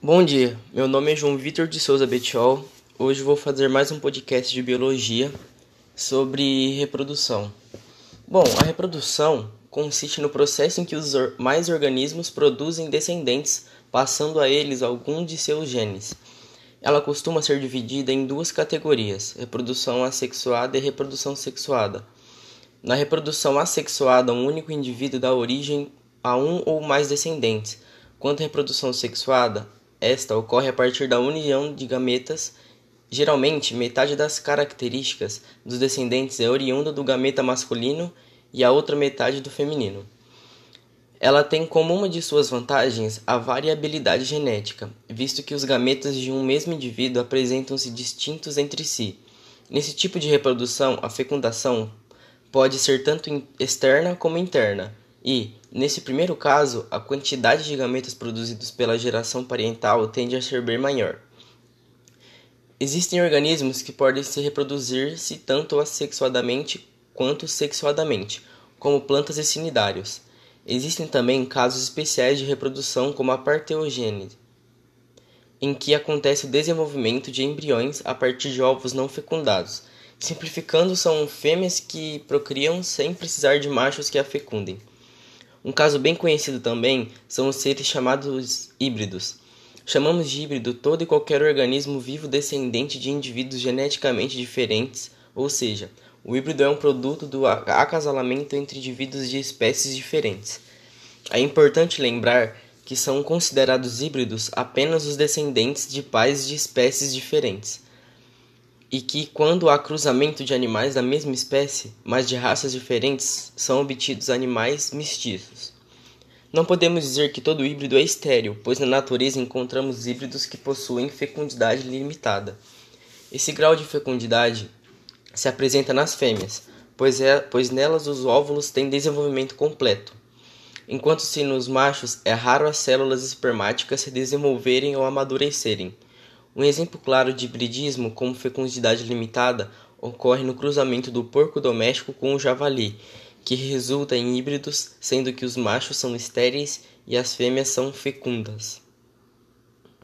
Bom dia, meu nome é João Vitor de Souza Betiol. Hoje vou fazer mais um podcast de biologia sobre reprodução. Bom, a reprodução consiste no processo em que os mais organismos produzem descendentes, passando a eles algum de seus genes. Ela costuma ser dividida em duas categorias: reprodução assexuada e reprodução sexuada. Na reprodução assexuada, um único indivíduo dá origem a um ou mais descendentes. Quanto à reprodução sexuada, esta ocorre a partir da união de gametas. Geralmente, metade das características dos descendentes é oriunda do gameta masculino e a outra metade do feminino. Ela tem como uma de suas vantagens a variabilidade genética, visto que os gametas de um mesmo indivíduo apresentam-se distintos entre si. Nesse tipo de reprodução, a fecundação pode ser tanto externa como interna, e, nesse primeiro caso, a quantidade de gametas produzidos pela geração parental tende a ser bem maior. Existem organismos que podem se reproduzir-se tanto assexuadamente quanto sexuadamente, como plantas e cnidários. Existem também casos especiais de reprodução, como a parteogênese, em que acontece o desenvolvimento de embriões a partir de ovos não fecundados. Simplificando, são fêmeas que procriam sem precisar de machos que a fecundem. Um caso bem conhecido também são os seres chamados híbridos. Chamamos de híbrido todo e qualquer organismo vivo descendente de indivíduos geneticamente diferentes, ou seja, o híbrido é um produto do acasalamento entre indivíduos de espécies diferentes. É importante lembrar que são considerados híbridos apenas os descendentes de pais de espécies diferentes, e que, quando há cruzamento de animais da mesma espécie, mas de raças diferentes, são obtidos animais mestiços. Não podemos dizer que todo híbrido é estéril, pois na natureza encontramos híbridos que possuem fecundidade limitada. Esse grau de fecundidade se apresenta nas fêmeas, pois, é, pois nelas os óvulos têm desenvolvimento completo, enquanto se nos machos é raro as células espermáticas se desenvolverem ou amadurecerem. Um exemplo claro de hibridismo com fecundidade limitada ocorre no cruzamento do porco doméstico com o javali, que resulta em híbridos, sendo que os machos são estéreis e as fêmeas são fecundas.